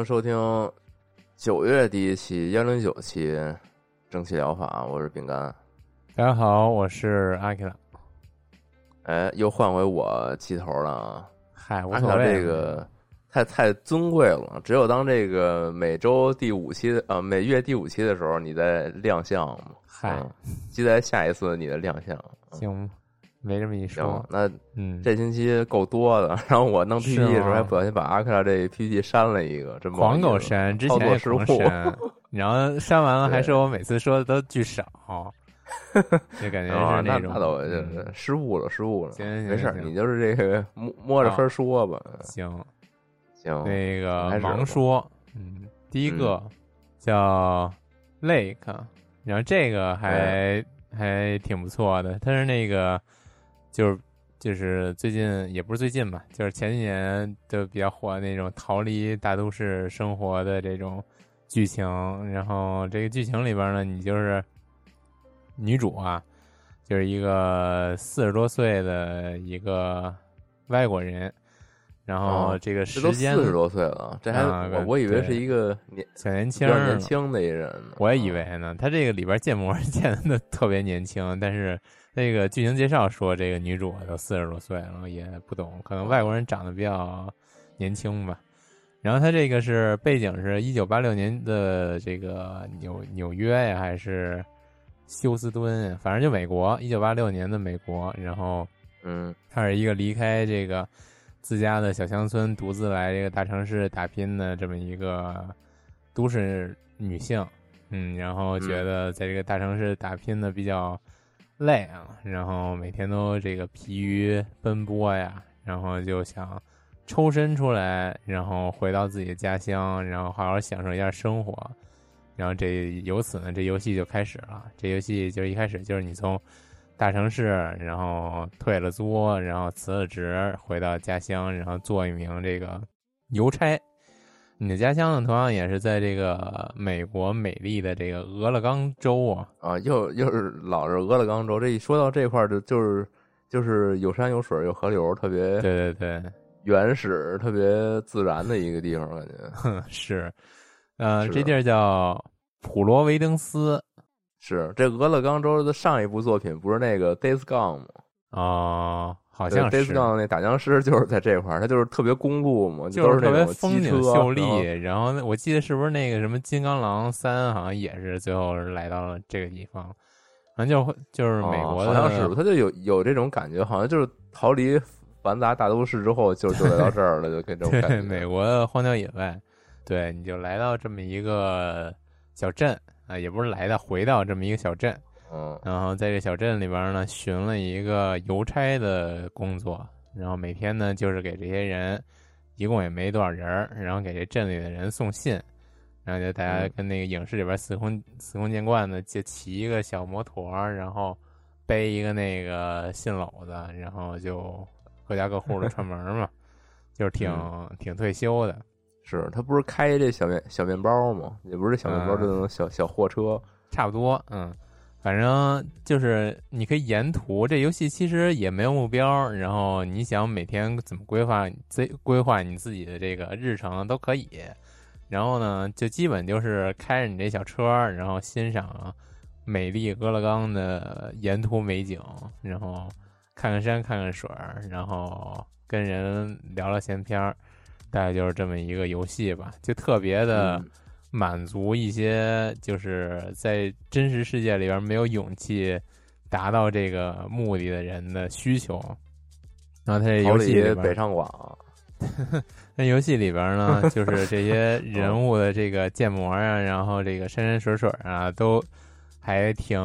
迎收听九月第一期幺零九期蒸汽疗法，我是饼干。大家好，我是阿 K 拉。哎，又换回我起头了啊！嗨，无所谓。这个太太尊贵了，只有当这个每周第五期的呃每月第五期的时候，你在亮相嘛。嗨，嗯期待下一次你的亮相。行，没这么一说，。那嗯，这星期够多的，然后我弄 PPT 的时候还不小心把阿克拉这 PPT 删了一个，真不好狂狗删，之前也狂作失误。删，然后删完了还对说我每次说的都巨少，就感觉啊，是种那那倒就嗯是失误了，失误了。行行没事你就是这个摸摸着分说吧。行。行，那个盲说，嗯，第一个叫 Lake，然后这个还还挺不错的，它是那个就是就是最近也不是最近吧，就是前几年就比较火的那种逃离大都市生活的这种剧情，然后这个剧情里边呢，你就是女主啊，就是一个四十多岁的一个外国人。然后哦这个时间四十多岁了，这还啊我我以为是一个年小年轻年轻的一人呢。我也以为呢。他这个里边建模 建的特别年轻，但是那个剧情介绍说这个女主都四十多岁了，也不懂，可能外国人长得比较年轻吧。然后她这个是背景是一九八六年的这个纽纽约呀，还是休斯敦？反正就美国，一九八六年的美国。然后嗯她是一个离开这个自家的小乡村，独自来这个大城市打拼的这么一个都市女性。嗯，然后觉得在这个大城市打拼的比较累啊，然后每天都这个疲于奔波呀，然后就想抽身出来，然后回到自己的家乡，然后好好享受一下生活。然后这由此呢，这游戏就开始了。这游戏就是一开始就是你从大城市，然后退了租，然后辞了职，回到家乡，然后做一名这个邮差。你的家乡呢，同样也是在这个美国美丽的这个俄勒冈州啊。啊，又又是老是俄勒冈州。这一说到这块儿，就就是就是有山有水有河流，特别对对对，原始、特别自然的一个地方，感觉哼，是，呃，这地儿叫普罗维登斯是这俄勒冈州的上一部作品不是那个 Days Gone 吗？哦，好对像 Days 是，Gone 那打僵尸就是在这块儿，它就是特别公路嘛，就是特别风景秀丽然后。我记得是不是那个什么《金刚狼三》好像也是最后来到了这个地方，反正就就是美国的，哦好像是，它就有有这种感觉，好像就是逃离繁杂大都市之后，就就来到这儿了，就跟这种感对觉。美国的荒郊野外，对，你就来到这么一个小镇啊，也不是来到，回到这么一个小镇，嗯然后在这小镇里边呢，寻了一个邮差的工作，然后每天呢就是给这些人，一共也没多少人儿，然后给这镇里的人送信，然后就大家嗯跟那个影视里边司空司空见惯的，就骑一个小摩托儿，然后背一个那个信篓子，然后就各家各户的串门儿嘛，就是挺、挺退休的。是他不是开这小面小面包吗？也不是小面包，嗯就那种小小货车。差不多，嗯，反正就是你可以沿途，这游戏其实也没有目标，然后你想每天怎么规划自规划你自己的这个日程都可以，然后呢，就基本就是开着你这小车，然后欣赏美丽俄勒冈的沿途美景，然后看看山，看看水，然后跟人聊聊闲篇儿，大概就是这么一个游戏吧，就特别的满足一些就是在真实世界里边没有勇气达到这个目的的人的需求。然后他这游戏北上广，那游戏里边呢，就是这些人物的这个建模啊，然后这个山山水水啊，都还挺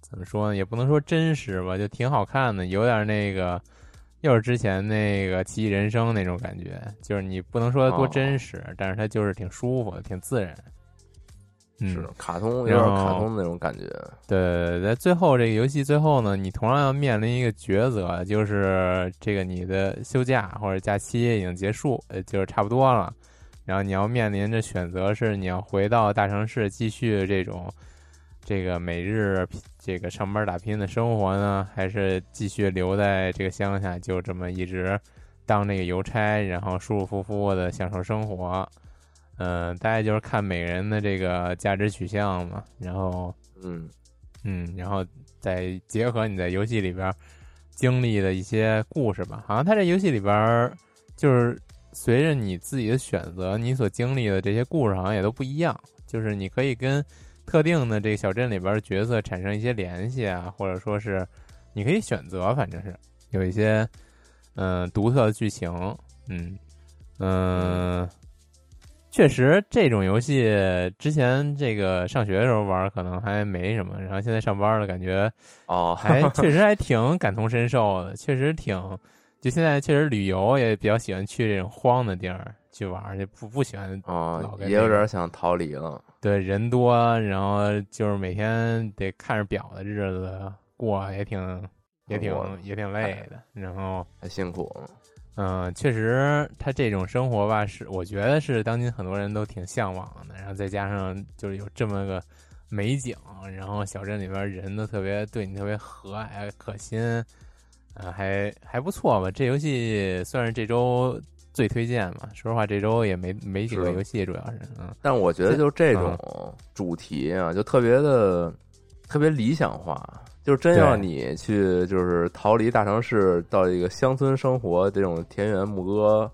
怎么说呢？也不能说真实吧，就挺好看的，有点那个，又是之前那个《奇异人生》那种感觉，就是你不能说它多真实，但是它就是挺舒服的，挺自然。嗯，是卡通，有点卡通的那种感觉。对，在最后这个游戏最后呢，你同样要面临一个抉择，就是这个你的休假或者假期已经结束，呃，就是差不多了，然后你要面临着选择是你要回到大城市继续这种这个每日这个上班打拼的生活呢，还是继续留在这个乡下，就这么一直当那个邮差，然后舒舒服服的享受生活。嗯、大概就是看每个人的这个价值取向嘛，然后嗯，嗯，然后再结合你在游戏里边经历的一些故事吧。好像他这游戏里边就是随着你自己的选择，你所经历的这些故事好像也都不一样。就是你可以跟特定的这个小镇里边的角色产生一些联系啊，或者说是你可以选择，反正是有一些嗯、独特的剧情。嗯嗯。确实，这种游戏之前这个上学的时候玩可能还没什么，然后现在上班了，感觉哦，还 确实还挺感同身受的，确实挺。就现在确实旅游也比较喜欢去这种荒的地儿去玩，就不不喜欢哦老，跟也有点想逃离了。对人多，然后就是每天得看着表的日子过，也挺也挺也挺累的。然后很辛苦。嗯，确实，他这种生活吧，是我觉得是当今很多人都挺向往的。然后再加上就是有这么个美景，然后小镇里边人都特别对你特别和蔼可亲，呃，还还不错吧。这游戏算是这周最推荐嘛。说实话，这周也没没几个游戏，主要是嗯但我觉得就这种主题啊，就特别的特别理想化。就是真要你去，就是逃离大城市，到一个乡村生活，这种田园牧歌，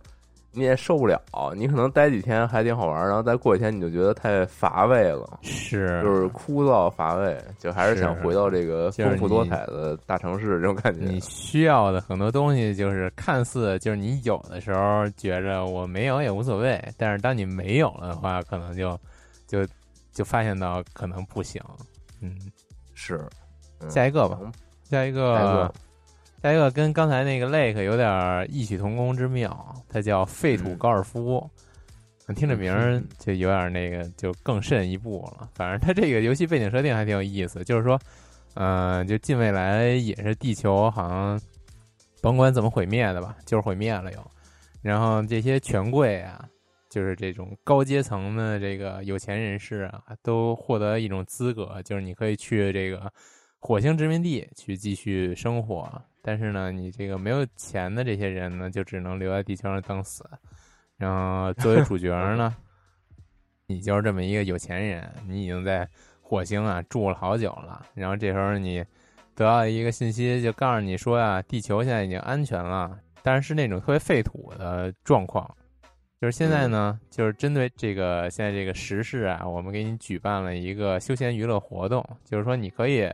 你也受不了。你可能待几天还挺好玩，然后再过几天你就觉得太乏味了，是就是枯燥乏味，就还是是想回到这个丰富多彩的大城市这种感觉。你需要的很多东西，就是看似就是你有的时候觉着我没有也无所谓，但是当你没有了的话，可能就就就发现到可能不行。嗯，是，嗯下一个吧，下一个，下一个跟刚才那个 Lake 有点异曲同工之妙，它叫废土嗯高尔夫。听这名儿就有点那个，就更甚一步了。反正它这个游戏背景设定还挺有意思，就是说，嗯、就近未来也是地球好像甭管怎么毁灭的吧，就是毁灭了又。然后这些权贵啊，就是这种高阶层的这个有钱人士啊，都获得一种资格，就是你可以去这个火星殖民地去继续生活。但是呢，你这个没有钱的这些人呢，就只能留在地球上等死。然后作为主角呢，你就是这么一个有钱人，你已经在火星啊住了好久了。然后这时候你得到一个信息，就告诉你说啊，地球现在已经安全了，但是是那种特别废土的状况。就是现在呢，就是针对这个现在这个时事啊，我们给你举办了一个休闲娱乐活动，就是说你可以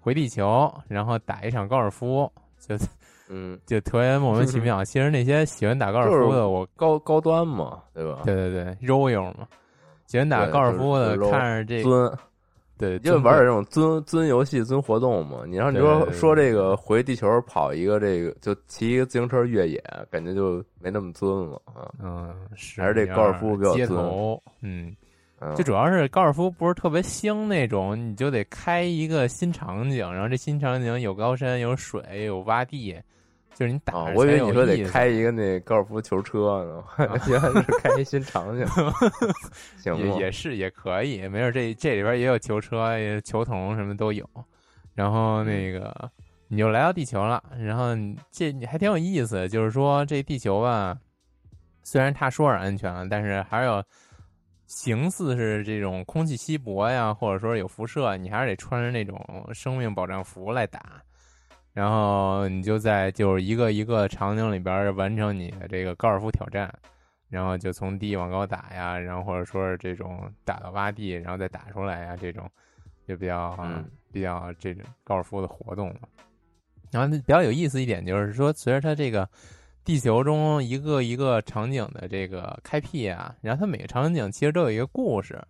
回地球，然后打一场高尔夫，就嗯，就特别莫名其妙。其实那些喜欢打高尔夫的，我高高端嘛，对吧？对对对，肉友嘛，喜欢打高尔夫的，就是看着这尊，对，因为玩点这种尊尊游戏、尊活动嘛。你让你说说这个回地球跑一个这个，就骑一个自行车越野，感觉就没那么尊了啊。嗯，是还是这高尔夫比较尊，嗯，嗯就主要是高尔夫不是特别兴那种，你就得开一个新场景，然后这新场景有高山、有水、有洼地，就是你打我以为你说得开一个那高尔夫球车呢，原来是开一新场景，行也？也是也可以，没事这这里边也有球车、也球童什么都有。然后那个你就来到地球了，然后这你这还挺有意思，就是说这地球吧，虽然他说是安全了，但是还是有形似是这种空气稀薄呀，或者说有辐射，你还是得穿着那种生命保障服来打。然后你就在就是一个一个场景里边完成你的这个高尔夫挑战，然后就从低往高打呀，然后或者说是这种打到洼地，然后再打出来呀，这种就比较、嗯比较这种高尔夫的活动嘛。然后比较有意思一点就是说，随着它这个地球中一个一个场景的这个开辟啊，然后它每个场景其实都有一个故事，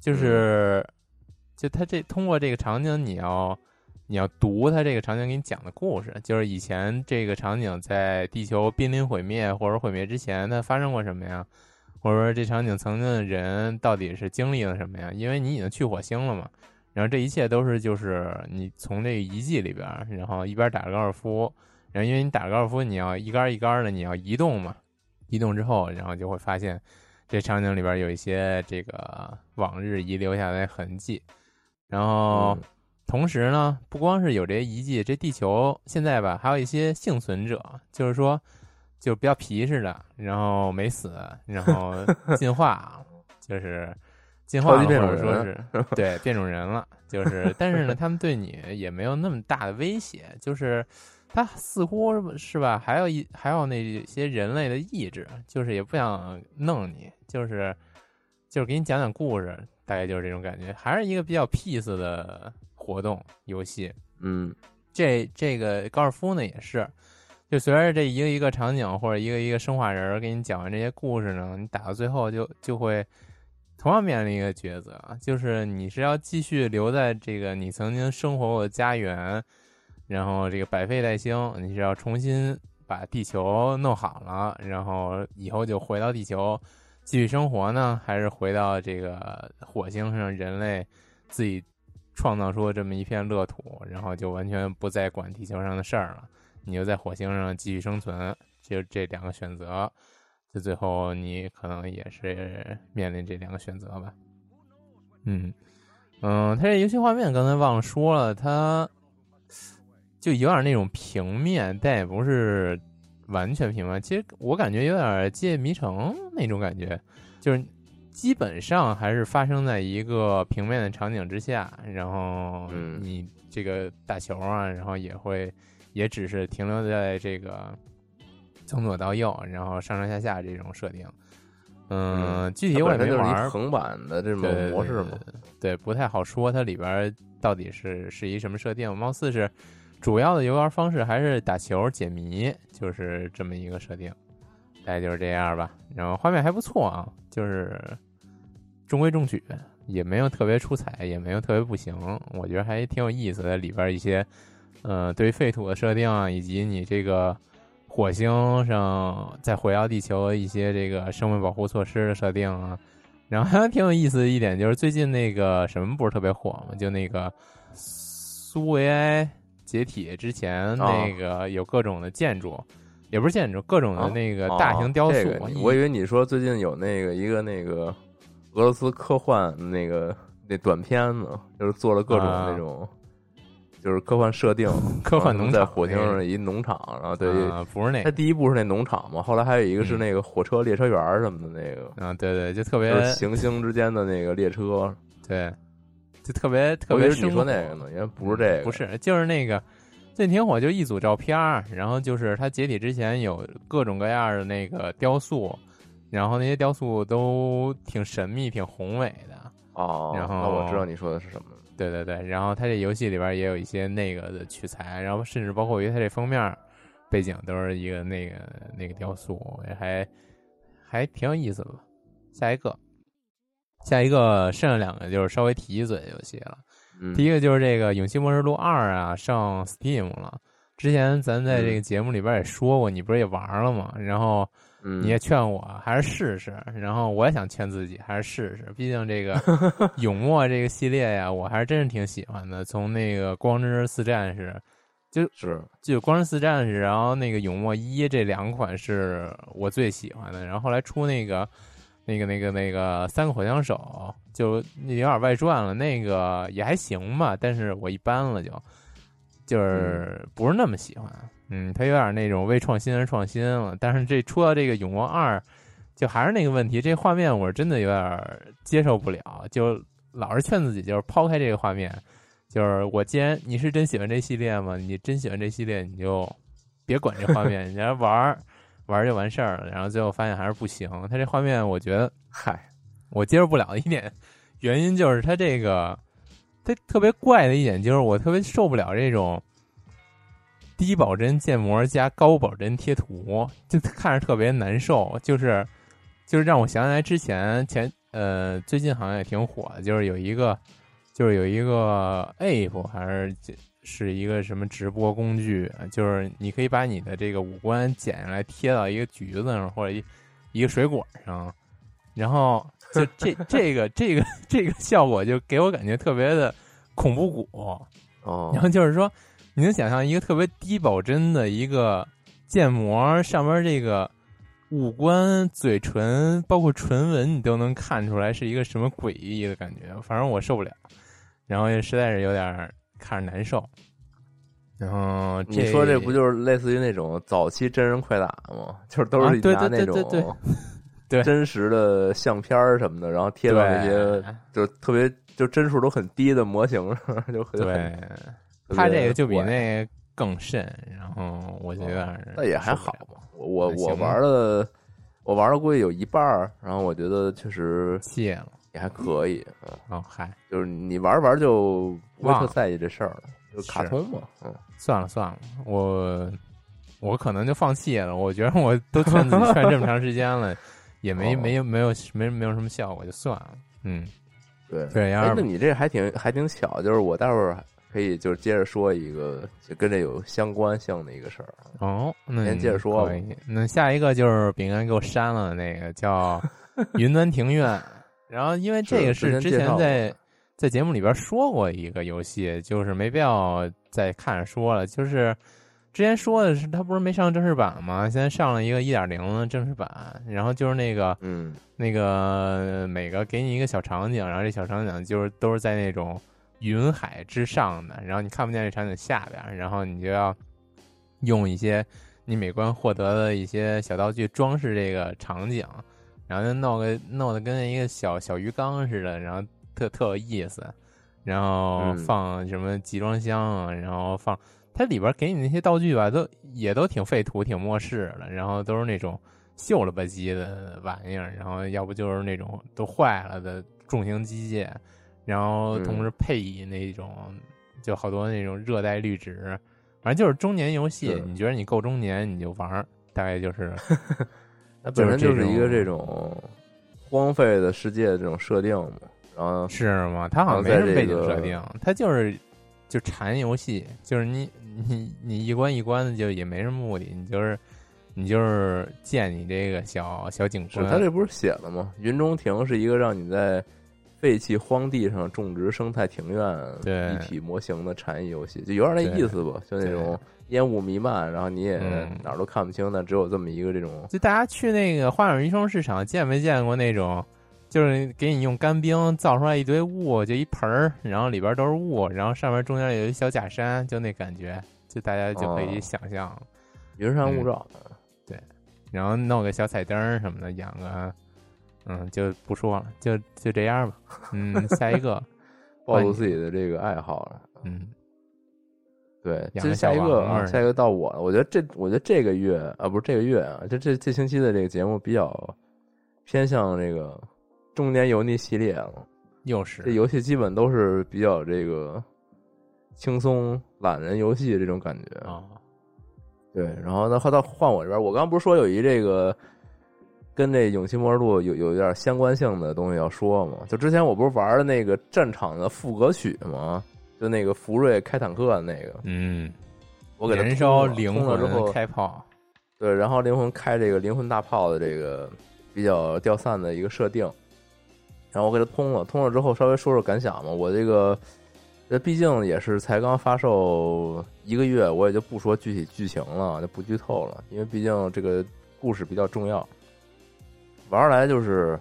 就是、就它这通过这个场景，你要你要读它这个场景给你讲的故事，就是以前这个场景在地球濒临毁灭或者毁灭之前，它发生过什么呀？或者说这场景曾经的人到底是经历了什么呀？因为你已经去火星了嘛，然后这一切都是就是你从这个遗迹里边，然后一边打着高尔夫，然后因为你打高尔夫，你要一杆一杆的你要移动嘛，移动之后，然后就会发现这场景里边有一些这个往日遗留下来的痕迹，然后。嗯同时呢，不光是有这些遗迹，这地球现在吧，还有一些幸存者，就是说，就比较皮实的，然后没死，然后 进化，就是进化了，或超级变种者说是对变种人了，就是，但是呢，他们对你也没有那么大的威胁，就是他似乎是吧，还有一还有那些人类的意志，就是也不想弄你，就是就是给你讲讲故事，大概就是这种感觉，还是一个比较 peace 的活动游戏。嗯。这这个高尔夫呢也是，就随着这一个一个场景或者一个一个生化人儿给你讲完这些故事呢，你打到最后就就会同样面临一个抉择，就是你是要继续留在这个你曾经生活过的家园，然后这个百废待兴，你是要重新把地球弄好了，然后以后就回到地球继续生活呢，还是回到这个火星上人类自己创造出这么一片乐土，然后就完全不再管地球上的事儿了，你就在火星上继续生存，就这两个选择，就最后你可能也是面临这两个选择吧。嗯嗯，它这游戏画面刚才忘了说了，它就有点那种平面，但也不是完全平面。其实我感觉有点借迷城那种感觉，就是基本上还是发生在一个平面的场景之下，然后嗯你这个打球啊，然后也会也只是停留在这个从左到右，然后上上下下这种设定。嗯，具体我也没玩儿，一横版的这种模式嘛。对对，不太好说它里边儿到底是是一什么设定。貌似是主要的游玩方式还是打球解谜，就是这么一个设定，大概就是这样吧。然后画面还不错啊，就是中规中矩，也没有特别出彩，也没有特别不行，我觉得还挺有意思的。里边一些呃对于废土的设定啊，以及你这个。火星上再回到地球一些这个生命保护措施的设定啊，然后还挺有意思的一点就是最近那个什么不是特别火嘛，就那个苏维埃解体之前那个有各种的建筑，也不是建筑，各种的那个大型雕塑。哦这个我以为你说最近有那个一个那个俄罗斯科幻那个那短片子，就是做了各种啊那种。就是科幻设定，科幻农场在火星上一农场，然后对，啊、不是那它第一部是那农场嘛，后来还有一个是那个火车列车员什么的那个，啊，对对，就特别就行星之间的那个列车，对，就特别特别生活说那个呢，原来不是这个，不是，就是那个最近挺火，就一组照片儿，然后就是它解体之前有各种各样的那个雕塑，然后那些雕塑都挺神秘、挺宏伟的。哦，然后那我知道你说的是什么了。对对对，然后它这游戏里边也有一些那个的取材，然后甚至包括于它这封面背景都是一个那个那个雕塑，还还挺有意思的吧。下一个，下一个剩下两个就是稍微提一嘴的游戏了。嗯第一个就是这个《勇气末日录二》啊，上 Steam 了。之前咱在这个节目里边也说过，你不是也玩了吗？然后嗯，你也劝我还是试试，然后我也想劝自己还是试试。毕竟这个 永墨这个系列呀，我还是真是挺喜欢的。从那个光之四战士，就是就光之四战士，然后那个永墨一这两款是我最喜欢的。然后后来出那个。那个、那个、那个三个火枪手，就有点外传了。那个也还行吧，但是我一般了就，就是不是那么喜欢。嗯，他有点那种为创新而创新了。但是这出到这个《永光二》，就还是那个问题，这画面我是真的有点接受不了，就老是劝自己，就是抛开这个画面，就是我既然你是真喜欢这系列嘛，你真喜欢这系列，你就别管这画面，你来玩儿玩就完事儿了。然后最后发现还是不行，他这画面我觉得嗨，我接受不了一点原因就是他这个他特别怪的一点就是我特别受不了这种。低保真建模加高保真贴图，就看着特别难受。就是，就是让我想起来之前前呃，最近好像也挺火的，就是有一个，就是有一个 app 还是是一个什么直播工具，就是你可以把你的这个五官剪下来贴到一个橘子上或者一一个水果上，然后就 这这个这个这个效果就给我感觉特别的恐怖谷。哦，然后就是说。你能想象一个特别低保真的一个建模上面这个五官、嘴唇，包括唇纹，你都能看出来是一个什么诡异的感觉？反正我受不了，然后也实在是有点看着难受。然后你说这不就是类似于那种早期真人快打吗？就是都是拿那种对真实的相片什么的，然后贴到那些就特别就帧数都很低的模型上，就很对。他这个就比那更甚，然后我觉得那也还好吧。我我我玩了，我玩了估计有一半儿，然后我觉得确实谢了，也还可以。哦，嗨，就是你玩玩就不会特在意这事儿了，就卡通嘛。嗯，算了算了，我我可能就放弃了。我觉得我都劝自己劝这么长时间了，也没没有没有没没有什么效果，就算了。嗯，对对。哎，那你这还挺还挺巧，就是我待会儿。可以，就是接着说一个就跟这有相关性的一个事儿哦。那先接着说。那下一个就是饼干给我删了那个叫 《云端庭院》，然后因为这个是之前在在节目里边说过一个游戏，就是没必要再看说了。就是之前说的是它不是没上正式版吗？现在上了一个一点零的正式版，然后就是那个嗯，那个每个给你一个小场景，然后这小场景就是都是在那种。云海之上的，然后你看不见这场景下边，然后你就要用一些你每关获得的一些小道具装饰这个场景，然后就弄个弄得跟一个小小鱼缸似的，然后特特有意思，然后放什么集装箱啊，然后放它里边给你那些道具吧，都也都挺废土、挺末世的，然后都是那种锈了吧唧的玩意儿，然后要不就是那种都坏了的重型机械。然后同时配以那种，就好多那种热带绿植，反正就是中年游戏。你觉得你够中年，你就玩大概就是。它本身就是一个这种荒废的世界这种设定嘛。然后是吗？它好像没什么背景设定，它就是就禅游戏，就是你你你一关一关的，就也没什么目的，你就是你就是建你这个小小景观。他这不是写了吗？云中庭是一个让你在。废弃荒地上种植生态庭院一体模型的禅意游戏，就有点那意思吧？就那种烟雾弥漫，然后你也哪儿都看不清，那只有这么一个这种。就大家去那个花鸟鱼虫市场，见没见过那种？就是给你用干冰造出来一堆雾，就一盆儿，然后里边都是雾，然后上面中间有一小假山，就那感觉，就大家就可以想象，云山雾罩。对，然后弄个小彩灯什么的，养个。嗯，就不说了，就就这样吧。嗯，下一个，暴露自己的这个爱好了。嗯，对，接下一个啊，下一个到我了。我觉得这，我觉得这个月啊，不是这个月啊，就这这星期的这个节目比较偏向这个中年油腻系列了。又是这游戏基本都是比较这个轻松懒人游戏这种感觉啊。对，然后呢，到换我这边，我刚不是说有一这个。跟这《勇气末日录》有有一点相关性的东西要说吗？就之前我不是玩的那个战场的副歌曲吗？就那个福瑞开坦克的那个，嗯，我给他燃烧灵魂之后开炮，对，然后灵魂开这个灵魂大炮的这个比较掉散的一个设定，然后我给它通了，通了之后稍微说说感想嘛。我这个，这毕竟也是才刚发售一个月，我也就不说具体剧情了，就不剧透了，因为毕竟这个故事比较重要。玩来就是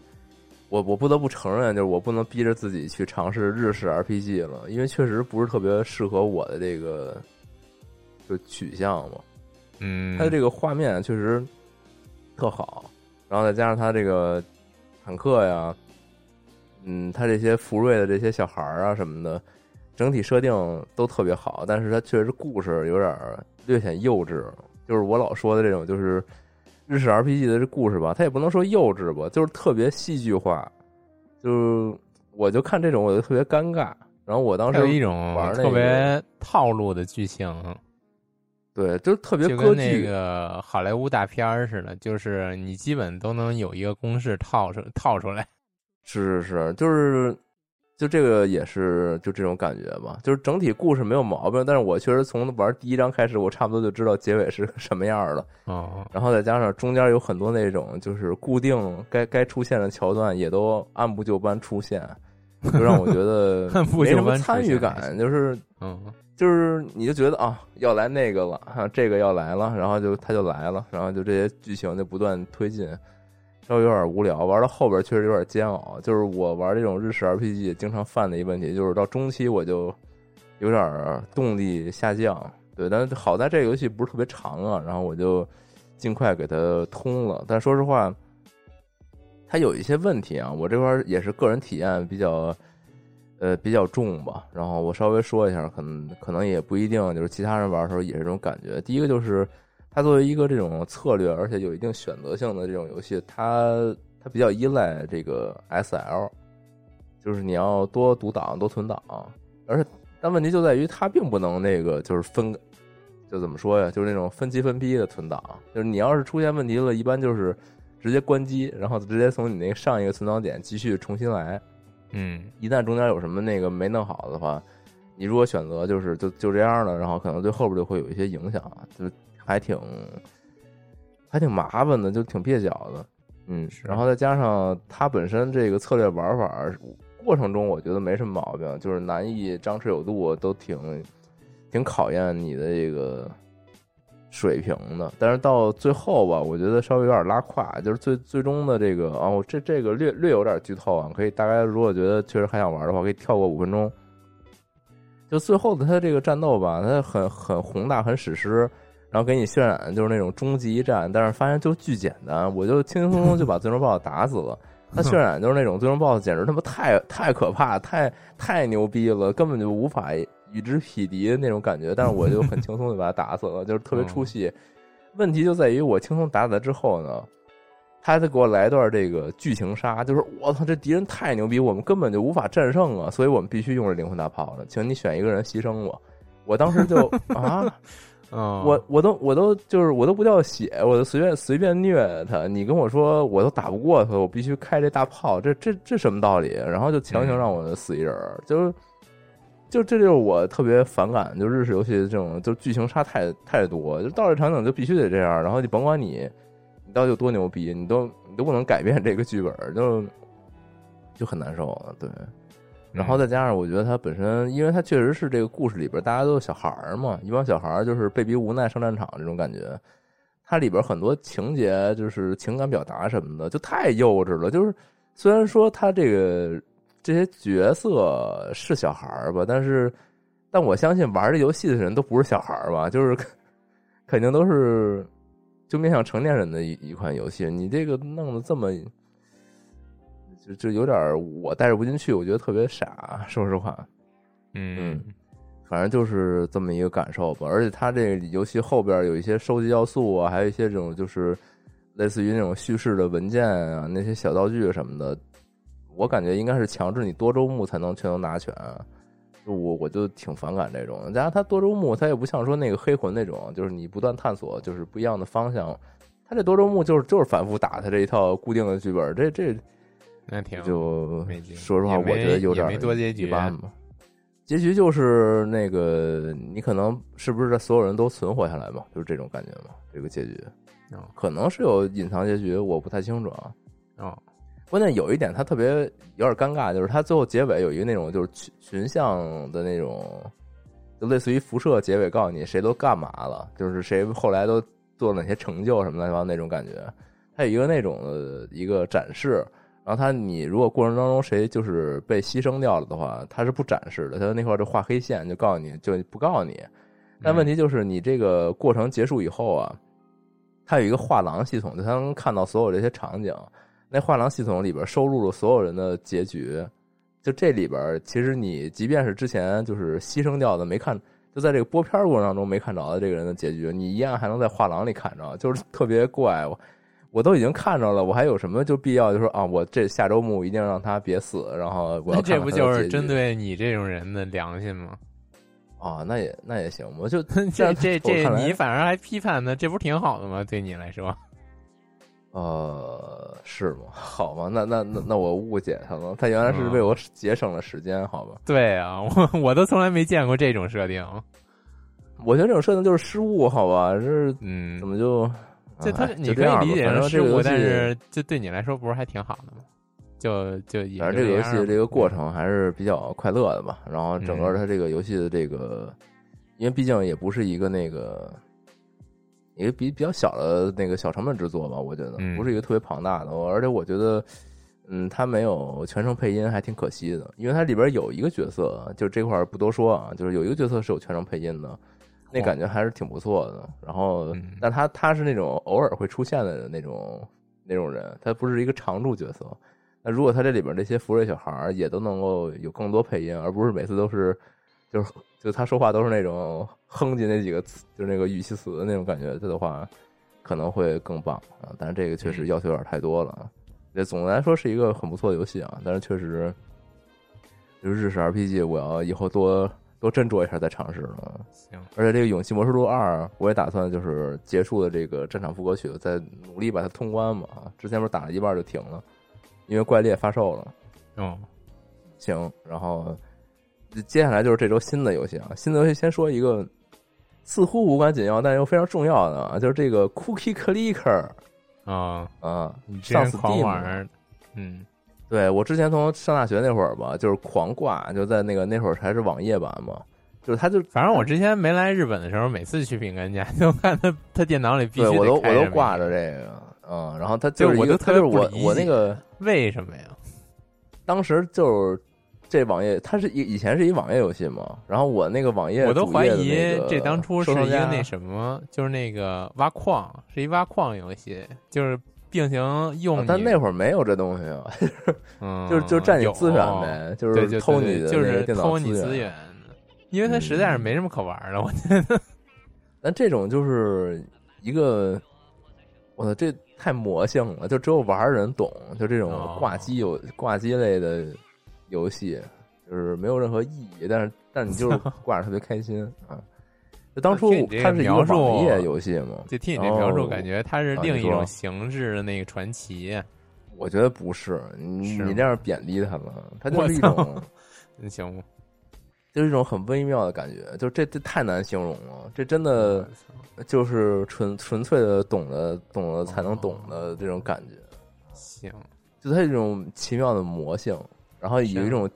我，我不得不承认，就是我不能逼着自己去尝试日式 RPG 了，因为确实不是特别适合我的这个就取向嘛。嗯，它的这个画面确实特好，然后再加上它这个坦克呀，嗯，它这些福瑞的这些小孩儿啊什么的，整体设定都特别好，但是它确实故事有点儿略显幼稚，就是我老说的这种，就是日式 RPG 的这故事吧，它也不能说幼稚吧，就是特别戏剧化，就是我就看这种我就特别尴尬。然后我当时有一种玩那特别套路的剧情，对，就是特别就跟那，个好莱坞大片儿似的，就是你基本都能有一个公式套出套出来。是是是，就是就这个也是就这种感觉吧，就是整体故事没有毛病，但是我确实从玩第一章开始，我差不多就知道结尾是什么样了。哦，然后再加上中间有很多那种就是固定该该出现的桥段，也都按部就班出现，就让我觉得 没什么参与感，就是嗯，就是你就觉得啊要来那个了，哈、这个要来了，然后就他就来了，然后就这些剧情就不断推进，稍微有点无聊，玩到后边确实有点煎熬。就是我玩这种日式 RPG 经常犯的一个问题，就是到中期我就有点动力下降。对，但好在这个游戏不是特别长啊，然后我就尽快给它通了。但说实话，它有一些问题啊，我这块也是个人体验比较。呃，比较重吧，然后我稍微说一下，可能可能也不一定，就是其他人玩的时候也是这种感觉。第一个就是，它作为一个这种策略，而且有一定选择性的这种游戏，它它比较依赖这个 SL，就是你要多读档、多存档，而且但问题就在于它并不能那个就是分，就怎么说呀，就是那种分期分批的存档，就是你要是出现问题了，一般就是直接关机，然后直接从你那个上一个存档点继续重新来。嗯，一旦中间有什么那个没弄好的话，你如果选择就是就就这样了，然后可能对后边就会有一些影响，就还挺还挺麻烦的，就挺蹩脚的，嗯，然后再加上它本身这个策略玩法过程中，我觉得没什么毛病，就是难易、张弛有度都挺挺考验你的这个水平的，但是到最后吧，我觉得稍微有点拉胯，就是最最终的这个啊，我这这个略略有点剧透啊，可以大概如果觉得确实还想玩的话，可以跳过五分钟。就最后的它这个战斗吧，它很很宏大，很史诗，然后给你渲染就是那种终极一战，但是发现就巨简单，我就轻轻松松就把最终 BOSS 打死了。它渲染就是那种最终 BOSS 简直他妈太太可怕，太太牛逼了，根本就无法与之匹敌的那种感觉。但是我就很轻松就把它打死了，就是特别出戏。问题就在于我轻松打死他之后呢，他还得给我来段这个剧情杀，就是我操，这敌人太牛逼，我们根本就无法战胜啊，所以我们必须用这灵魂大炮了，请你选一个人牺牲我。我当时就啊，哦，我我都我都就是我都不掉血，我就随便随便虐他。你跟我说我都打不过他，我必须开这大炮，这这这什么道理？然后就强行让我死一人儿，就是就这就是我特别反感，就日式游戏这种就剧情差太太多，就到这场景就必须得这样，然后你甭管你你到底有多牛逼，你都你都不能改变这个剧本，就就很难受了，对。然后再加上，我觉得它本身，因为它确实是这个故事里边大家都是小孩儿嘛，一帮小孩儿就是被逼无奈上战场这种感觉。它里边很多情节就是情感表达什么的，就太幼稚了。就是虽然说他这个这些角色是小孩儿吧，但是但我相信玩这游戏的人都不是小孩儿吧，就是 肯定都是就面向成年人的一一款游戏。你这个弄得这么。就就有点我带入不进去，我觉得特别傻，说实话。嗯反正就是这么一个感受吧。而且它这个游戏后边有一些收集要素啊，还有一些这种就是类似于那种叙事的文件啊，那些小道具什么的，我感觉应该是强制你多周目才能全都拿全。就我我就挺反感这种，加上它多周目，它也不像说那个黑魂那种，就是你不断探索，就是不一样的方向。它这多周目就是就是反复打它这一套固定的剧本，这这那挺就说实话，我觉得有点没多结局吧。结局就是那个，你可能是不是所有人都存活下来嘛？就是这种感觉嘛。这个结局哦可能是有隐藏结局，我不太清楚啊。哦，关键有一点，它特别有点尴尬，就是它最后结尾有一个那种就是群群像的那种，就类似于辐射结尾，告诉你谁都干嘛了，就是谁后来都做了哪些成就什么乱七八糟那种感觉。它有一个那种的一个展示，然后他你如果过程当中谁就是被牺牲掉了的话，他是不展示的，它那块就画黑线，就告诉你就不告诉你。但问题就是你这个过程结束以后啊，他有一个画廊系统，就它能看到所有这些场景。那画廊系统里边收录了所有人的结局，就这里边其实你即便是之前就是牺牲掉的没看，就在这个播片过程当中没看着的这个人的结局，你一样还能在画廊里看着，就是特别怪。我都已经看着了，我还有什么就必要就说啊，我这下周末一定让他别死，然后我要这不就是针对你这种人的良心吗？啊？那也那也行，我就 这这这 你反而还批判呢，这不是挺好的吗？对你来说，呃，是吗？好吧，那那那那我误解他了，他原来是为我节省了时间，好吧？对啊，我我都从来没见过这种设定。我觉得这种设定就是失误，好吧？这是嗯怎，么就就他哎你可以理解反成失误，正这个游戏但是就对你来说不是还挺好的吗？就就也反正这个游戏这个过程还是比较快乐的吧。然后整个嗯它这个游戏的这个，因为毕竟也不是一个那个一个比比较小的那个小成本制作吧，我觉得嗯不是一个特别庞大的。而且我觉得，嗯，它没有全程配音还挺可惜的，因为它里边有一个角色，就这块不多说啊，就是有一个角色是有全程配音的。那感觉还是挺不错的，然后，嗯但他他是那种偶尔会出现的那种那种人，他不是一个常驻角色。那如果他这里边这些福瑞小孩儿也都能够有更多配音，而不是每次都是就是就他说话都是那种哼唧那几个词，就是那个语气词的那种感觉的话，可能会更棒啊。但是这个确实要求有点太多了啊。这总的来说是一个很不错的游戏啊，但是确实就是日式 RPG，我要以后多多斟酌一下再尝试了。行，而且这个《勇气魔术录二》，我也打算就是结束了这个战场副歌曲，再努力把它通关嘛。啊，之前不是打了一半就停了，因为怪猎发售了。哦，行，然后接下来就是这周新的游戏啊，新的游戏先说一个似乎无关紧要，但又非常重要的啊，就是这个 Cookie Clicker 啊，啊，你之上前狂玩儿，嗯，对我之前从上大学那会儿吧，就是狂挂，就在那个那会儿还是网页版嘛，就是他就反正我之前没来日本的时候，每次去饼干家 就看他他电脑里必须对我都得我都挂着这这个，嗯，然后他就就是一个，我就特别我我那个为什么呀？当时就是这网页，它是以以前是一网页游戏嘛，然后我那个网页我都怀疑这当初是一个那什么，就是那个挖矿，是一挖矿游戏，就是并行用但那会儿没有这东西啊，嗯，就是就占你资源呗，就是，偷你的就是偷你资资源，因为它实在是没什么可玩的。我觉得，但这种就是一个，我操，这太魔性了，就只有玩儿人懂。就这种哦挂机有挂机类的游戏，就是没有任何意义，但是但是你就是 挂着特别开心啊。就当初它是网页游戏嘛，就听你这描述，感觉它是另一种形式的那个传奇。我觉得不是，你你这样贬低它了，它就是一种你，行吗？就是一种很微妙的感觉，就这这太难形容了，这真的就是纯纯粹的懂得懂得才能懂哦的这种感觉。行，就它有一种奇妙的魔性，然后有一种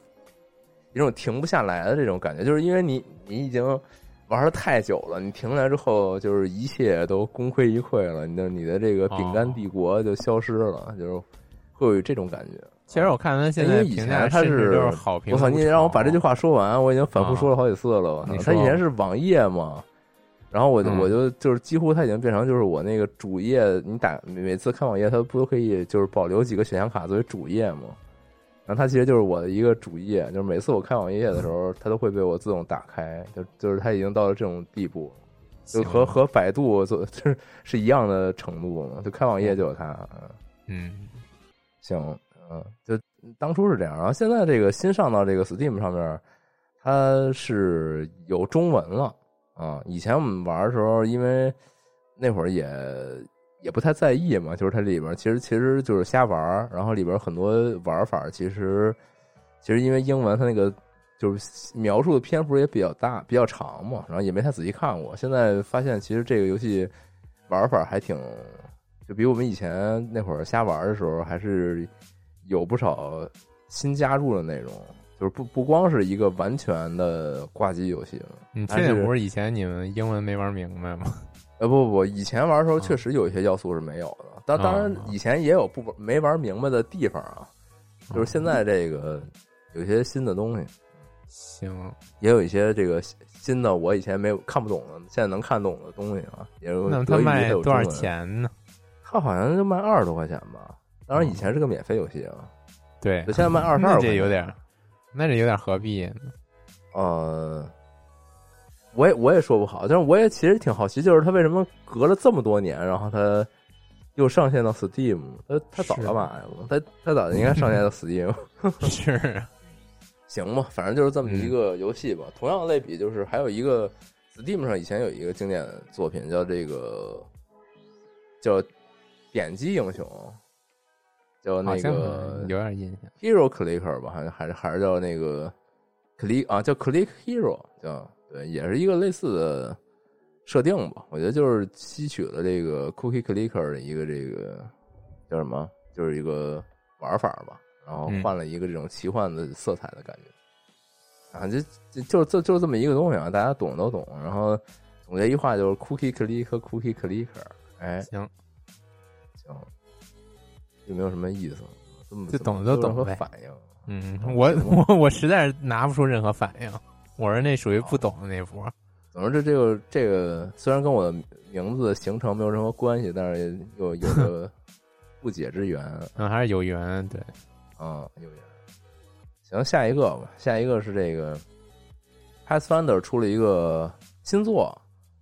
一种停不下来的这种感觉，就是因为你你已经玩的太久了，你停下来之后，就是一切都功亏一篑了，你的你的这个饼干帝国就消失了，就是会有这种感觉。其实我看他现因为以前他是都是好评我操，如你让我把这句话说完，我已经反复说了好几次了。我操你说它以前是网页嘛，然后我就嗯我就就是几乎他已经变成就是我那个主页，你打每次看网页，他不都可以就是保留几个选项卡作为主页嘛？然后它其实就是我的一个主页，就是每次我开网页的时候，它都会被我自动打开，就就是它已经到了这种地步，就和和百度做 就是是一样的程度嘛，就开网页就有它。嗯嗯行，嗯，就当初是这样，然后现在这个新上到这个 Steam 上面，它是有中文了啊。以前我们玩的时候，因为那会儿也也不太在意嘛，就是它里边其实其实就是瞎玩儿，然后里边很多玩法其实其实因为英文它那个就是描述的篇幅也比较大、比较长嘛，然后也没太仔细看过。现在发现其实这个游戏玩法还挺。就比我们以前那会儿瞎玩的时候，还是有不少新加入的内容，就是不不光是一个完全的挂机游戏了。你还是确定不是以前你们英文没玩明白吗？呃，不不不，以前玩的时候啊确实有一些要素是没有的，当当然啊以前也有不没玩明白的地方啊，就是现在这个有些新的东西。行，也有一些这个新的我以前没有看不懂的，现在能看懂的东西啊，也有那它德语也有卖多少？钱呢？它好像就卖二十多块钱吧。当然以前是个免费游戏啊，对，现在卖 二十二那块钱。这有点，那这有点何必呢？呃，我也我也说不好，但是我也其实挺好奇，就是他为什么隔了这么多年，然后他又上线到 Steam？它它早是干嘛呀？它它早就应该上线到 Steam。是，行吧，反正就是这么嗯一个游戏吧。同样的类比，就是还有一个 Steam 上以前有一个经典的作品，叫这个叫点击英雄，叫那个有点印象。Hero Clicker 吧，还是还是还是叫那个 Click 啊，叫 Click Hero，叫对，也是一个类似的设定吧。我觉得就是吸取了这个 Cookie Clicker 的一个这个叫什么，就是一个玩法吧，然后嗯换了一个这种奇幻的色彩的感觉。啊，就就就就就这么一个东西啊，大家懂都懂。然后总结一句话就是 Cookie Click 和 Cookie Clicker，哎，行，行，有没有什么意思？这么就懂的都懂呗和反应。嗯，我我我实在是拿不出任何反应，我是那属于不懂的那波。总之，这这个这个虽然跟我的名字形成没有任何关系，但是又有 个不解之缘嗯，还是有缘，对，嗯，有缘。行，下一个吧，下一个是这个 Pathfinder 出了一个新作，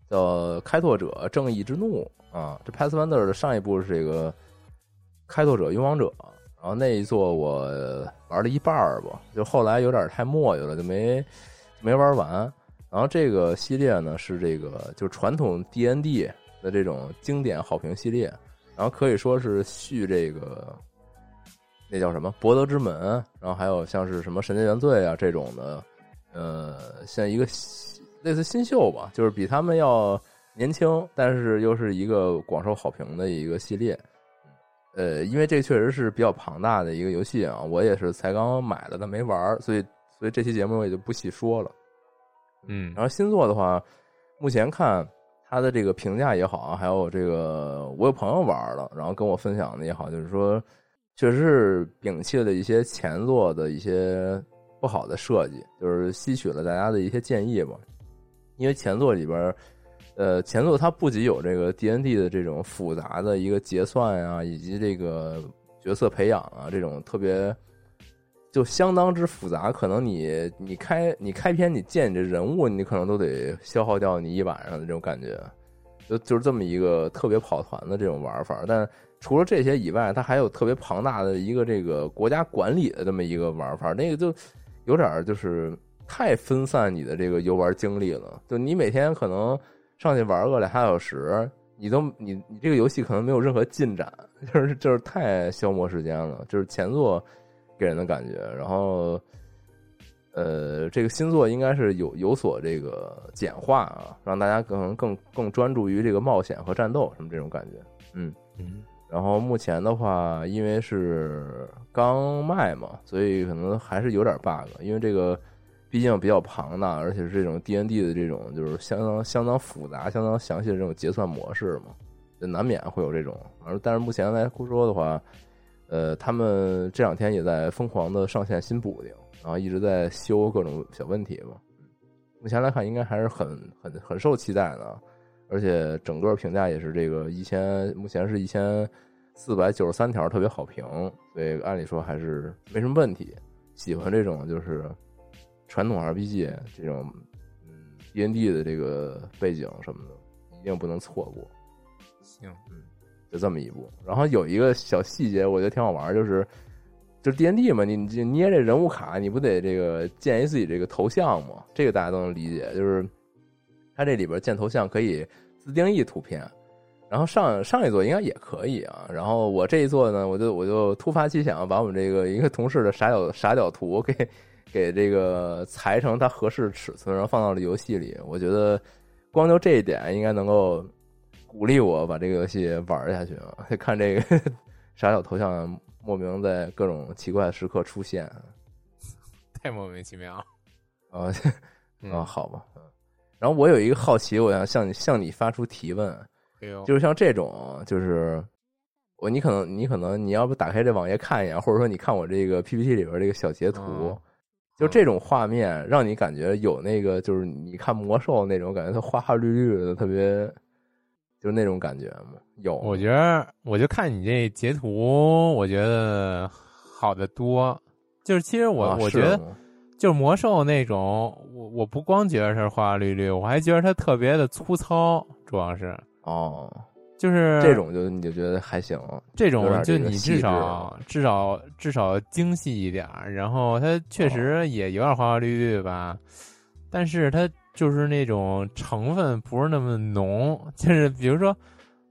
叫《开拓者：正义之怒》啊。这 Pathfinder 的上一部是这个《开拓者：勇往者》，然后那一座我玩了一半儿吧，就后来有点太墨迹了，就没没玩完。然后这个系列呢是这个就是传统 D N D 的这种经典好评系列，然后可以说是续这个那叫什么博德之门，然后还有像是什么神界原罪啊这种的，呃，像一个类似新秀吧，就是比他们要年轻，但是又是一个广受好评的一个系列。呃，因为这确实是比较庞大的一个游戏啊，我也是才刚买了，但没玩，所以所以这期节目我也就不细说了。嗯然后新作的话，目前看它的这个评价也好啊，还有这个我有朋友玩了，然后跟我分享的也好，就是说确实是摒弃了一些前作的一些不好的设计，就是吸取了大家的一些建议吧。因为前作里边，呃，前作它不仅有这个 D N D 的这种复杂的一个结算啊，以及这个角色培养啊，这种特别就相当之复杂，可能你你开你开篇你见你这人物，你可能都得消耗掉你一晚上的这种感觉，就就是这么一个特别跑团的这种玩法。但除了这些以外，它还有特别庞大的一个这个国家管理的这么一个玩法，那个就有点就是太分散你的这个游玩精力了。就你每天可能上去玩个俩小时，你都你你这个游戏可能没有任何进展，就是就是太消磨时间了。就是前作给人的感觉，然后呃，这个新作应该是有有所这个简化啊，让大家可能更更专注于这个冒险和战斗什么这种感觉。嗯，嗯然后目前的话，因为是刚卖嘛，所以可能还是有点 bug，因为这个毕竟比较庞大，而且是这种 D N D 的这种就是相当相当复杂、相当详细的这种结算模式嘛，就难免会有这种。而但是目前来说的话，呃，他们这两天也在疯狂的上线新补丁，然后一直在修各种小问题嘛。目前来看，应该还是很很很受期待的。而且整个评价也是这个一千，目前是一千四百九十三条，特别好评，所以按理说还是没什么问题。喜欢这种就是传统 RPG 这种嗯 D N D 的这个背景什么的，一定不能错过。行，就这么一部。然后有一个小细节，我觉得挺好玩，就是就是 D N D 嘛，你你捏这人物卡，你不得这个建一自己这个头像吗？这个大家都能理解，就是它这里边建头像可以自定义图片。然后上上一座应该也可以啊，然后我这一座呢，我就我就突发奇想，把我们这个一个同事的傻屌傻屌图给给这个裁成它合适的尺寸，然后放到了游戏里。我觉得光就这一点，应该能够鼓励我把这个游戏玩下去啊！看这个 傻屌头像莫名在各种奇怪的时刻出现 太莫名其妙。啊嗯啊，，好吧。嗯然后我有一个好奇，我想向你向你发出提问，哎，就是像这种，就是我你可能你可能你要不打开这网页看一眼，或者说你看我这个 PPT 里边这个小截图，嗯就这种画面，让你感觉有那个，就是你看魔兽那种感觉，它花花绿绿的，特别，就是那种感觉吗？有，我觉得，我就看你这截图，我觉得好的多。就是其实我、啊我觉得，就是魔兽那种，我我不光觉得它花花绿绿，我还觉得它特别的粗糙，主要是哦，就是这种就你就觉得还行，这种就你至少至少至少精细一点，然后它确哦实也有点花花绿绿吧，但是它就是那种成分不是那么浓，就是比如说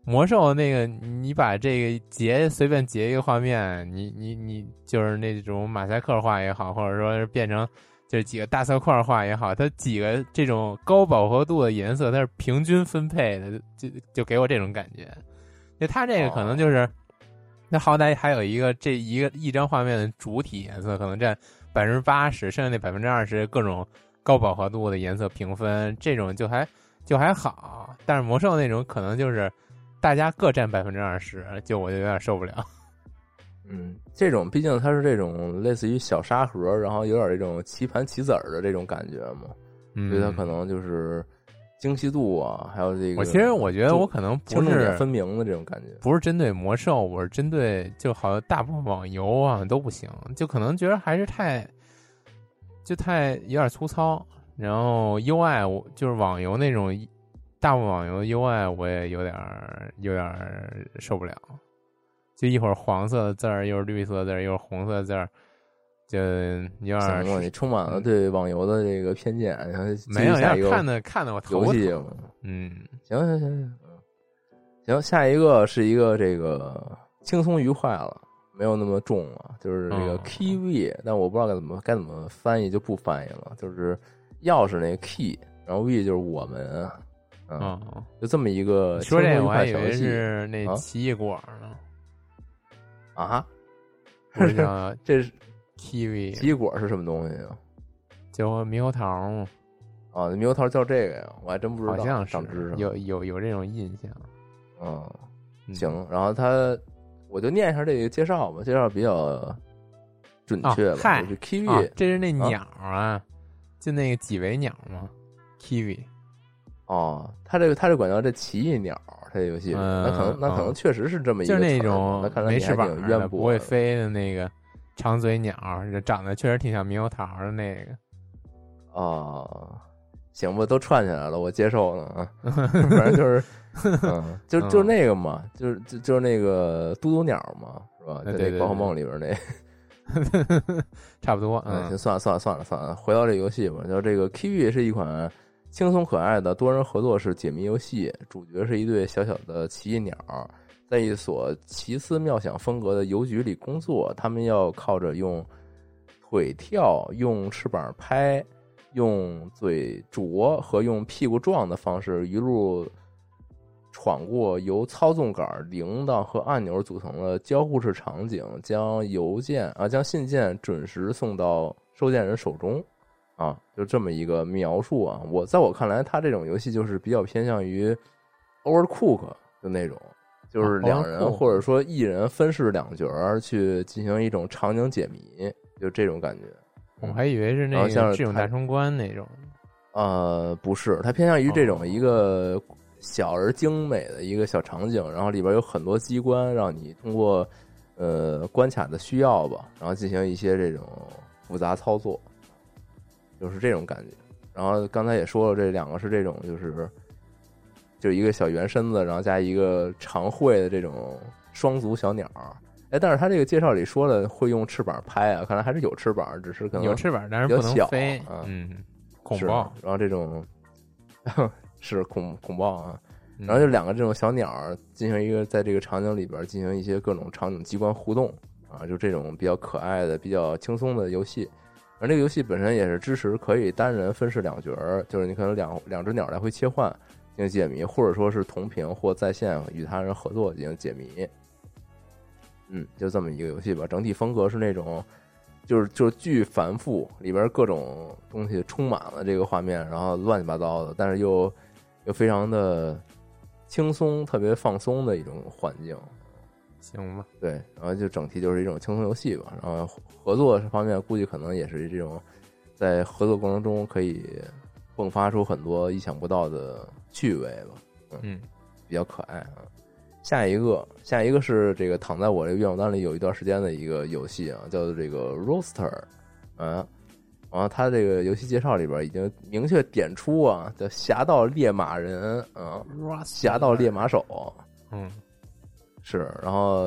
魔兽那个，你把这个截随便截一个画面，你你你就是那种马赛克画也好，或者说是变成就是几个大色块画也好，它几个这种高饱和度的颜色，它是平均分配的，就就给我这种感觉。就它这个可能就是，那好歹还有一个这一个一张画面的主体颜色可能占百分之八十，剩下那百分之二十各种高饱和度的颜色评分，这种就还就还好。但是魔兽那种可能就是大家各占百分之二十，就我就有点受不了。嗯，这种毕竟它是这种类似于小沙盒，然后有点这种棋盘棋子儿的这种感觉嘛，嗯，所以它可能就是精细度啊，还有这个，我其实我觉得我可能不是分明的这种感觉。不是针对魔兽，我是针对就好像大部分网游啊都不行，就可能觉得还是太就太有点粗糙。然后 UI 我就是网游那种大部分网游的 UI 我也有点有点受不了，就一会儿黄色的字儿，一会儿绿色的字儿，一会儿红色的字儿，就有点你充满了对网游的这个偏见，然后没有，下一个点看的看的我头疼。游戏嘛。嗯，行行行行，嗯行，下一个是一个这个轻松愉快了，没有那么重了，就是这个哦 kiwi，、但我不知道该怎么该怎么翻译，就不翻译了，就是钥匙那个 key，然后 we 就是我们，嗯，哦，就这么一个说这我还以为是那啊奇异果呢，啊，这是 kiwi，奇异果是什么东西啊？叫猕猴桃嘛，啊，猕猴桃叫这个呀，我还真不知道，好像是有有有这种印象。嗯。嗯行，然后他我就念一下这个介绍吧，介绍比较准确吧。哦嗨就是 kiwi，、啊，这是那鸟啊，就那个几维鸟嘛，kiwi。哦，他这个他这管叫这奇异鸟，他这游戏，嗯那可能那可能嗯确实是这么一个就是那种没翅膀的、不会飞的那个长嘴鸟，长得确实挺像猕猴桃的那个。哦。行吧，都串起来了，我接受了啊。反正就是，嗯，就就是那个嘛，就是就就是那个嘟嘟鸟嘛，是吧？就那宝可梦里边那 差不多，嗯，嗯行，算了算了算了算了，回到这游戏吧。就这个 Kiwi 是一款轻松可爱的多人合作式解谜游戏，主角是一对小小的奇异鸟，在一所奇思妙想风格的邮局里工作。他们要靠着用腿跳、用翅膀拍、用嘴啄和用屁股撞的方式，一路闯过由操纵杆、铃铛和按钮组成的交互式场景，将邮件啊，将信件准时送到收件人手中。啊，就这么一个描述啊，我在我看来，它这种游戏就是比较偏向于 Overcook 的那种，就是两人或者说一人分饰两角去进行一种场景解谜，就这种感觉。我还以为是那像是它个智勇大冲关那种。呃，不是，它偏向于这种哦一个小而精美的一个小场景，然后里边有很多机关，让你通过呃关卡的需要吧，然后进行一些这种复杂操作，就是这种感觉。然后刚才也说了，这两个是这种就是就一个小圆身子，然后加一个长喙的这种双足小鸟。哎，但是他这个介绍里说了会用翅膀拍啊，看来还是有翅膀，只是可能有翅膀，但是不比较小能飞啊。嗯，恐是。然后这种 是恐恐爆啊，嗯然后就两个这种小鸟进行一个在这个场景里边进行一些各种场景机关互动啊，就这种比较可爱的、比较轻松的游戏。而这个游戏本身也是支持可以单人分饰两角儿，就是你可能两两只鸟来回切换进行解谜，或者说是同屏或在线与他人合作进行解谜。嗯，就这么一个游戏吧。整体风格是那种，就是就是巨繁复，里边各种东西充满了这个画面，然后乱七八糟的，但是又又非常的轻松，特别放松的一种环境。行吧，对，然后就整体就是一种轻松游戏吧。然后合作方面，估计可能也是这种在合作过程中可以迸发出很多意想不到的趣味吧，嗯比较可爱啊。下一个，下一个是这个躺在我这个愿望单里有一段时间的一个游戏啊，叫做这个 Roaster，啊，然后它这个游戏介绍里边已经明确点出啊，叫侠盗猎马人啊，侠盗猎马手嗯是，然后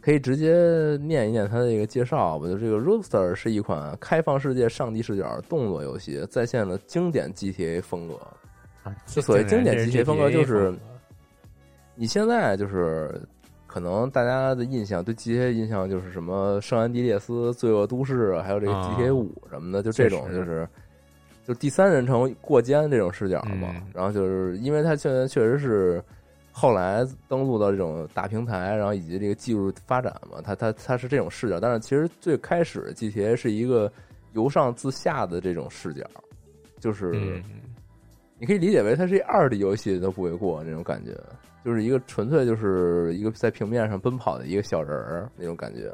可以直接念一念它的这个介绍吧。就这个 Roaster 是一款开放世界上帝视角动作游戏，再现了经典 GTA 风格。啊，之所以经典 GTA 风格就是你现在就是可能大家的印象对 GTA 印象就是什么圣安地列斯、罪恶都市，还有这个啊 GTA 五什么的，就这种就是就第三人称过肩这种视角嘛。嗯然后就是因为它现在确实是后来登陆到这种大平台，然后以及这个技术发展嘛，它它它是这种视角。但是其实最开始 GTA 是一个由上自下的这种视角，就是。嗯你可以理解为它是一二 D 游戏都不为过那种感觉，就是一个纯粹就是一个在平面上奔跑的一个小人儿那种感觉。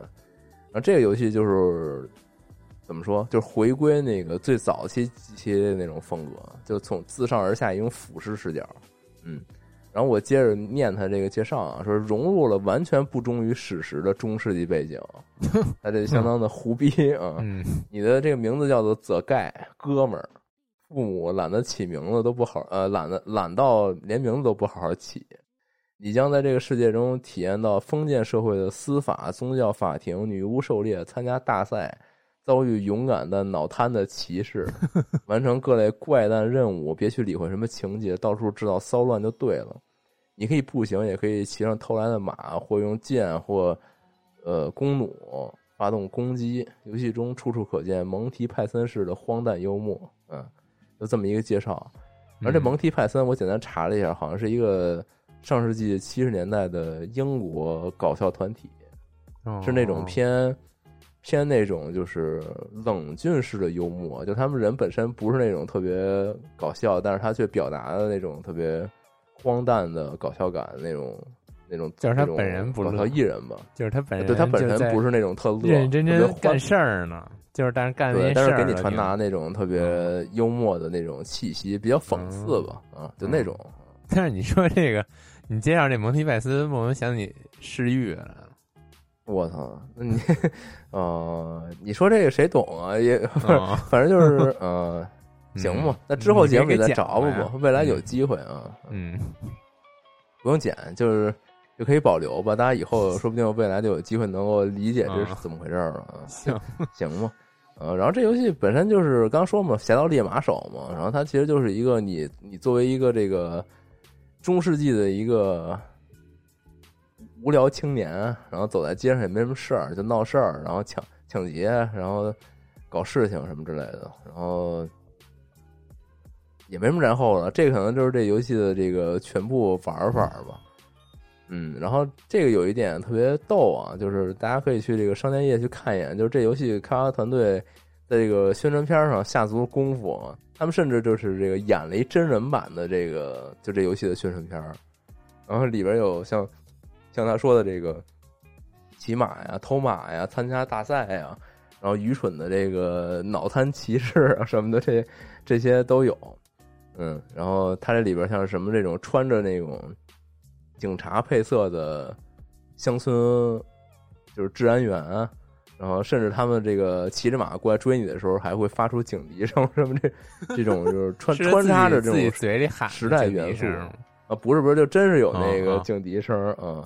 然后这个游戏就是怎么说，就是回归那个最早期 GTA 的那种风格，就从自上而下一种俯视视角。嗯，然后我接着念他这个介绍啊，说融入了完全不忠于史实的中世纪背景，他这相当的胡逼啊。嗯你的这个名字叫做泽盖哥们儿，父母懒得起名字都不好，呃，懒得懒到连名字都不好好起。你将在这个世界中体验到封建社会的司法、宗教法庭、女巫狩猎、参加大赛、遭遇勇敢的脑瘫的骑士、完成各类怪诞任务。别去理会什么情节，到处制造骚乱就对了。你可以步行，也可以骑上偷来的马，或用剑或呃弓弩发动攻击。游戏中处处可见蒙提派森式的荒诞幽默，嗯，就这么一个介绍。而这嗯蒙提派森，我简单查了一下，好像是一个上世纪七十年代的英国搞笑团体，是那种哦偏偏那种就是冷峻式的幽默，就他们人本身不是那种特别搞笑，但是他却表达的那种特别荒诞的搞笑感那种那种，就是他本人不搞乐笑艺人吧，就是他本人对他本人不是那种特乐，认认真真干事儿呢，就是但是干那对，些但是事儿了给你传达那种特别幽默的那种气息，比较讽刺吧，啊，就那种。但是你说这个，你介绍这蒙提拜斯，莫名想起世玉来了。我操，那你呃，你说这个谁懂啊？也哦反正就是呃，行吧。那之后节目里再找吧吧，未来有机会啊，嗯，不用剪，就是就可以保留吧。大家以后说不定未来就有机会能够理解这是怎么回事儿了啊。行，行吧。呃，然后这游戏本身就是刚说嘛，侠盗猎马手嘛，然后它其实就是一个你你作为一个这个中世纪的一个无聊青年，然后走在街上也没什么事儿，就闹事儿，然后抢抢劫，然后搞事情什么之类的，然后也没什么然后了。这可能就是这游戏的这个全部玩法吧。嗯，然后这个有一点特别逗啊，就是大家可以去这个商店页去看一眼，就是这游戏开发团队在这个宣传片上下足了功夫，他们甚至就是这个演了一真人版的这个就这游戏的宣传片儿，然后里边有像像他说的这个骑马呀、偷马呀、参加大赛呀，然后愚蠢的这个脑瘫骑士啊什么的，这这些都有。嗯，然后他这里边像什么这种穿着那种警察配色的乡村，就是治安员，啊然后甚至他们这个骑着马过来追你的时候，还会发出警笛声什么这这种就是穿穿插着这种嘴里喊时代元素啊，不是不是，就真是有那个警笛声儿啊。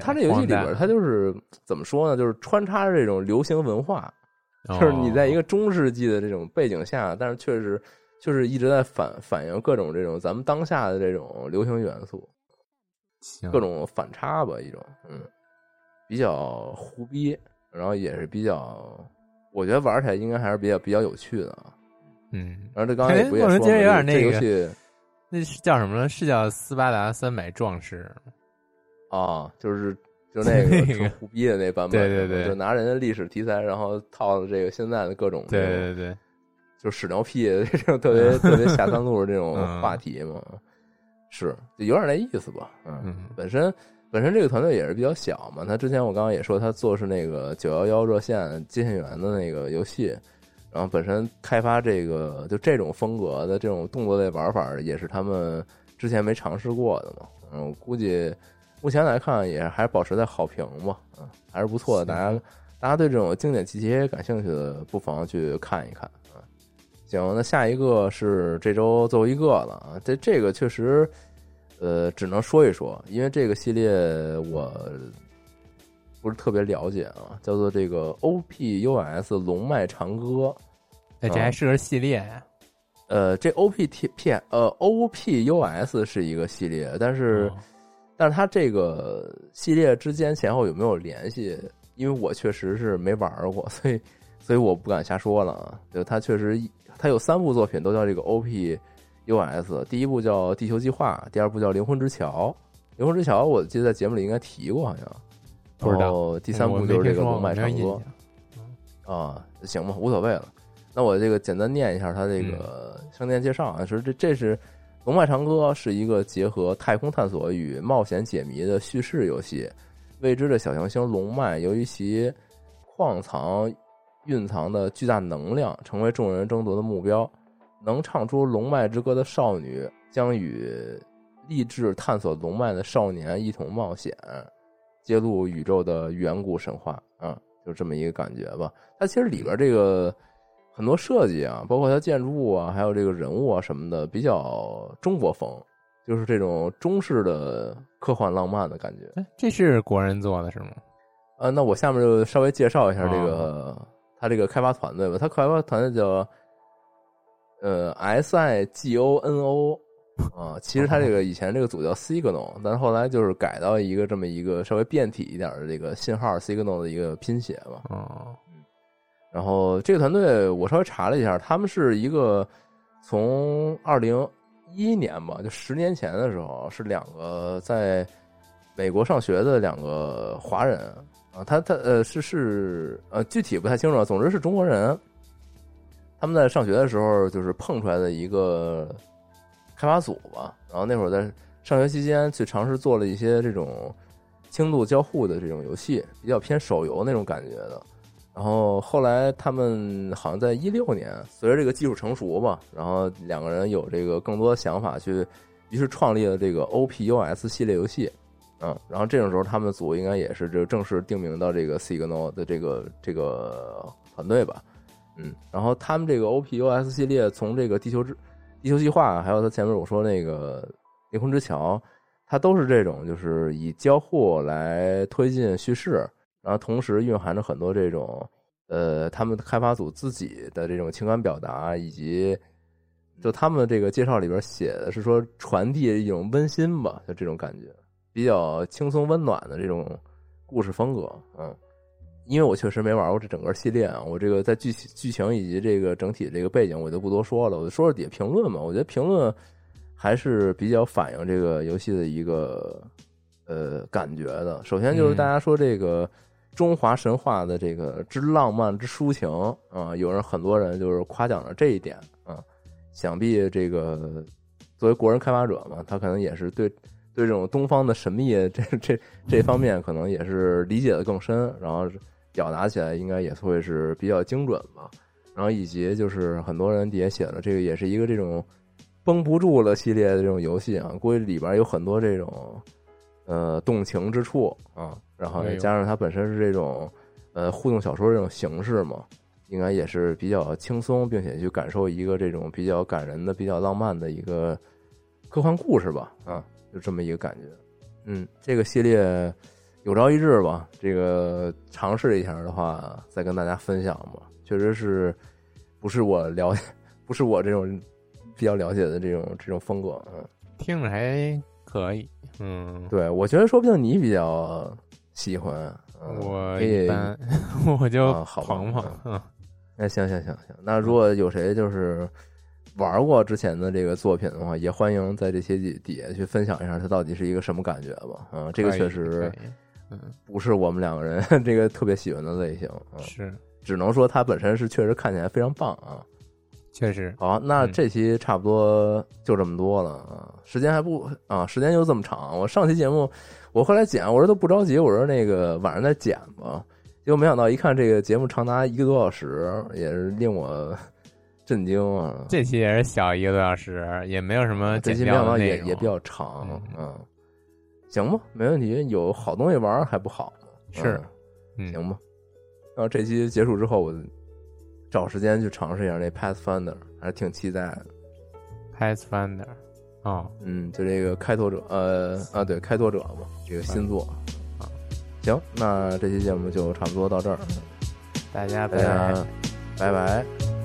他这游戏里边，他就是怎么说呢？就是穿插着这种流行文化，就是你在一哦个中世纪的这种背景下，但是确实就是一直在反反映各种这种咱们当下的这种流行元素，各种反差吧，一种嗯，比较胡逼，然后也是比较，我觉得玩起来应该还是比较比较有趣的啊。嗯，然后这刚才也不也说这那个游戏那是叫什么呢？是叫斯巴达三百壮士 啊，就是就那个那个挺胡逼的那版本，对对对就拿人家历史题材，然后套了这个现在的各种对对对，就屎尿屁的这种特别特别下三路的这种嗯话题嘛，是就有点那意思吧，嗯，嗯本身本身这个团队也是比较小嘛，他之前我刚刚也说他做是那个九幺幺热线接线员的那个游戏，然后本身开发这个就这种风格的这种动作类玩法，也是他们之前没尝试过的嘛。嗯，我估计目前来看也还保持在好评吧，嗯，还是不错的。大家大家对这种经典 GTA 感兴趣的，不妨去看一看嗯。行，那下一个是这周最后一个了啊。这这个确实。呃，只能说一说，因为这个系列我不是特别了解啊，叫做这个 O P U S 龙脉长歌，哎，这还是个系列呀？呃，这 O P T P 呃 O P U S 是一个系列，但是，但是它这个系列之间前后有没有联系？因为我确实是没玩过，所以所以我不敢瞎说了啊。就它确实，它有三部作品都叫这个 O P。U.S. 第一部叫《地球计划》，第二部叫《灵魂之桥》。灵魂之桥，我记得在节目里应该提过，好像不知道。第三部就是这个《龙脉长歌》啊，行吧，无所谓了。那我这个简单念一下它这个商店介绍啊，说这这是《龙脉长歌》是一个结合太空探索与冒险解谜的叙事游戏。未知的小行星龙脉，由于其矿藏蕴藏的巨大能量，成为众人争夺的目标。能唱出龙脉之歌的少女将与立志探索龙脉的少年一同冒险，揭露宇宙的远古神话啊，就这么一个感觉吧。它其实里边这个很多设计啊，包括它建筑物啊，还有这个人物啊什么的，比较中国风，就是这种中式的科幻浪漫的感觉。哎，这是国人做的是吗？啊，那我下面就稍微介绍一下这个他这个开发团队吧。他开发团队叫。呃，S I G O N O 啊，其实它这个以前这个组叫 Signal，但是后来就是改到一个这么一个稍微变体一点的这个信号 Signal 的一个拼写吧。啊，然后这个团队我稍微查了一下，他们是一个从二零一一年吧，就十年前的时候，是两个在美国上学的两个华人啊，他他呃是是呃具体不太清楚，总之是中国人。他们在上学的时候，就是碰出来的一个开发组吧。然后那会儿在上学期间，去尝试做了一些这种轻度交互的这种游戏，比较偏手游那种感觉的。然后后来他们好像在一六年，随着这个技术成熟吧，然后两个人有这个更多的想法，去于是创立了这个 OPUS 系列游戏。嗯，然后这种时候他们组应该也是就正式定名到这个 Signal 的这个这个团队吧。嗯，然后他们这个 OPUS 系列，从这个地球之地球计划，还有他前面我说那个灵魂之桥，它都是这种，就是以交互来推进叙事，然后同时蕴含着很多这种，呃，他们开发组自己的这种情感表达，以及就他们这个介绍里边写的是说传递一种温馨吧，就这种感觉，比较轻松温暖的这种故事风格，嗯。因为我确实没玩过这整个系列啊，我这个在剧情剧情以及这个整体这个背景我就不多说了，我就说说底下评论嘛。我觉得评论还是比较反映这个游戏的一个呃感觉的。首先就是大家说这个中华神话的这个之浪漫之抒情啊，有人很多人就是夸奖了这一点啊。想必这个作为国人开发者嘛，他可能也是对对这种东方的神秘这这这方面可能也是理解的更深，然后。表达起来应该也会是比较精准吧，然后以及就是很多人底下写了这个也是一个这种绷不住了系列的这种游戏啊，估计里边有很多这种呃动情之处啊，然后再加上它本身是这种呃互动小说这种形式嘛，应该也是比较轻松，并且去感受一个这种比较感人的、比较浪漫的一个科幻故事吧啊，就这么一个感觉。嗯，这个系列。有朝一日吧，这个尝试一下的话，再跟大家分享吧。确实是，不是我了解，不是我这种比较了解的这种这种风格。嗯，听着还可以。嗯，对，我觉得说不定你比较喜欢。我一般，我就捧捧。嗯，哎，行行行行，那如果有谁就是玩过之前的这个作品的话，也欢迎在这些底底下去分享一下，它到底是一个什么感觉吧。嗯，这个确实。嗯，不是我们两个人 这个特别喜欢的类型，是，只能说它本身是确实看起来非常棒啊，确实。好，那这期差不多就这么多了啊，时间还不啊，时间就这么长。我上期节目我后来剪，我说都不着急，我说那个晚上再剪吧，结果没想到一看这个节目长达一个多小时，也是令我 震惊啊！这期也是小一个多小时，也没有什么这期没想到也也比较长，嗯，行吧，没问题，有好东西玩还不好吗？是，行吧。然后这期结束之后，我找时间去尝试一下那 Pathfinder，还是挺期待的。Pathfinder，哦，嗯，就这个开拓者，呃，啊，对，开拓者嘛，这个新作啊。行，那这期节目就差不多到这儿，大家拜拜，拜拜。